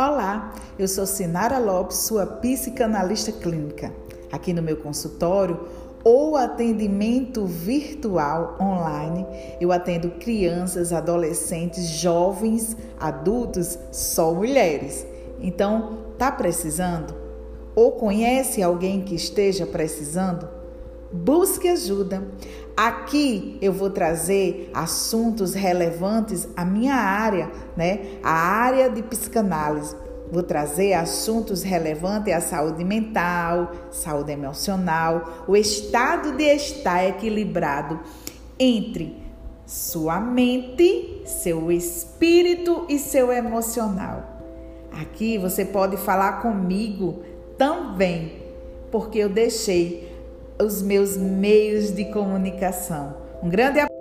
Olá, eu sou Sinara Lopes, sua psicanalista clínica. Aqui no meu consultório ou atendimento virtual online, eu atendo crianças, adolescentes, jovens, adultos, só mulheres. Então, tá precisando? Ou conhece alguém que esteja precisando? Busque ajuda. Aqui eu vou trazer assuntos relevantes à minha área, né? A área de psicanálise. Vou trazer assuntos relevantes à saúde mental, saúde emocional, o estado de estar equilibrado entre sua mente, seu espírito e seu emocional. Aqui você pode falar comigo também, porque eu deixei os meus meios de comunicação. Um grande abraço.